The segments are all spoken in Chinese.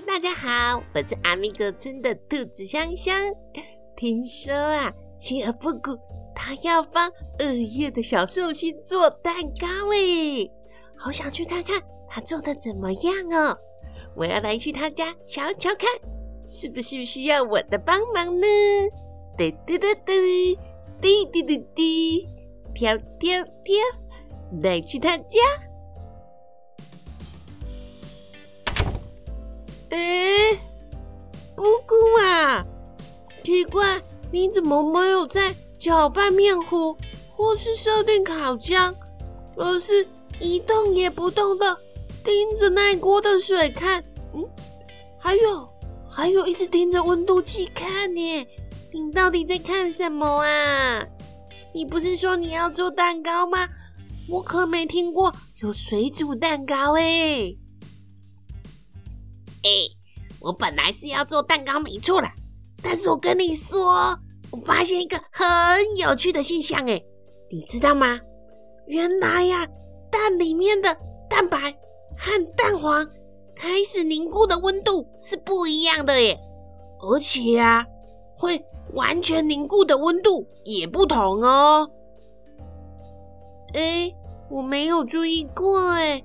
大家好，我是阿米格村的兔子香香。听说啊，企鹅布谷他要帮二月的小寿星做蛋糕诶，好想去看看他做的怎么样哦。我要来去他家瞧瞧看，是不是需要我的帮忙呢？嘚嘚嘚嘚，滴滴滴滴，跳跳跳，来去他家。哎，姑姑啊，奇怪，你怎么没有在搅拌面糊，或是设定烤箱，而是一动也不动的盯着那锅的水看？嗯，还有，还有一直盯着温度计看呢。你到底在看什么啊？你不是说你要做蛋糕吗？我可没听过有水煮蛋糕哎！我本来是要做蛋糕没错啦，但是我跟你说，我发现一个很有趣的现象哎，你知道吗？原来呀，蛋里面的蛋白和蛋黄开始凝固的温度是不一样的耶，而且啊。会完全凝固的温度也不同哦。哎，我没有注意过哎，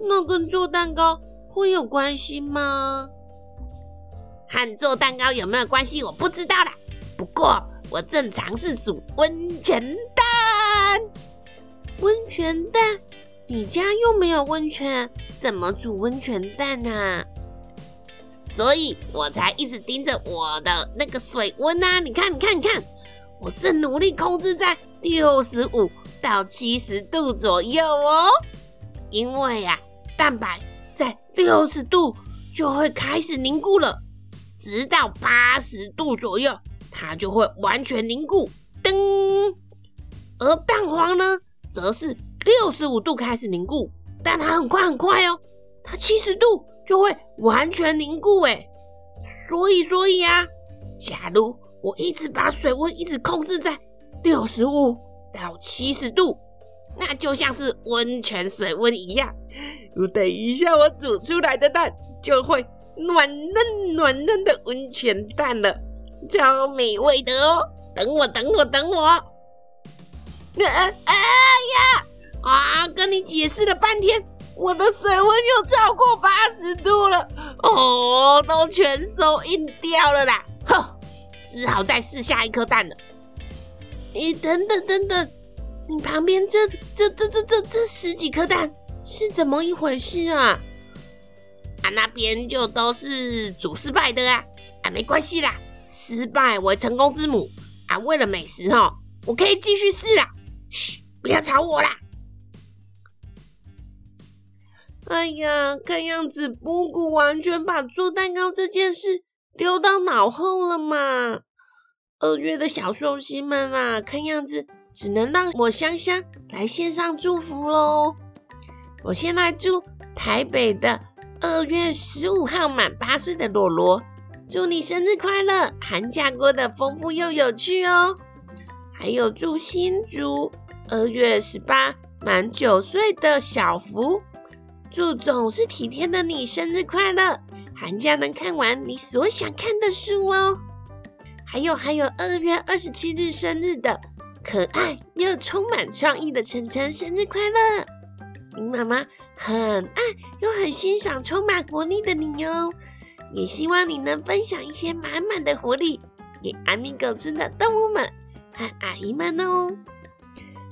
那跟做蛋糕会有关系吗？和做蛋糕有没有关系？我不知道啦。不过我正尝试煮温泉蛋。温泉蛋？你家又没有温泉，怎么煮温泉蛋啊？所以我才一直盯着我的那个水温啊！你看，你看，你看，我正努力控制在六十五到七十度左右哦。因为呀、啊，蛋白在六十度就会开始凝固了，直到八十度左右，它就会完全凝固。噔，而蛋黄呢，则是六十五度开始凝固，但它很快很快哦，它七十度。就会完全凝固诶，所以所以啊，假如我一直把水温一直控制在六十五到七十度，那就像是温泉水温一样。等一下我煮出来的蛋就会暖嫩暖嫩的温泉蛋了，超美味的哦！等我等我等我！哎哎呀啊！跟你解释了半天。我的水温又超过八十度了，哦，都全收硬掉了啦！哼，只好再试下一颗蛋了。你、等等等等，你旁边这这这这这这十几颗蛋是怎么一回事啊？啊，那边就都是煮失败的啊！啊，没关系啦，失败为成功之母啊！为了美食哈，我可以继续试啦。嘘，不要吵我啦。哎呀，看样子布谷完全把做蛋糕这件事丢到脑后了嘛。二月的小寿星们啊，看样子只能让我香香来献上祝福喽。我先来祝台北的二月十五号满八岁的罗罗，祝你生日快乐，寒假过得丰富又有趣哦。还有祝新竹二月十八满九岁的小福。祝总是体贴的你生日快乐，寒假能看完你所想看的书哦。还有还有，二月二十七日生日的可爱又充满创意的晨晨生日快乐！你妈妈很爱又很欣赏充满活力的你哦，也希望你能分享一些满满的活力给阿米狗村的动物们和阿姨们哦。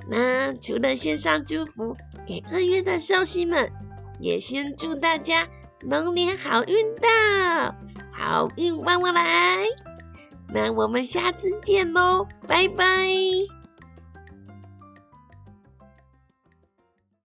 那除了线上祝福给二月的寿星们。也先祝大家龙年好运到，好运旺旺来。那我们下次见喽，拜拜。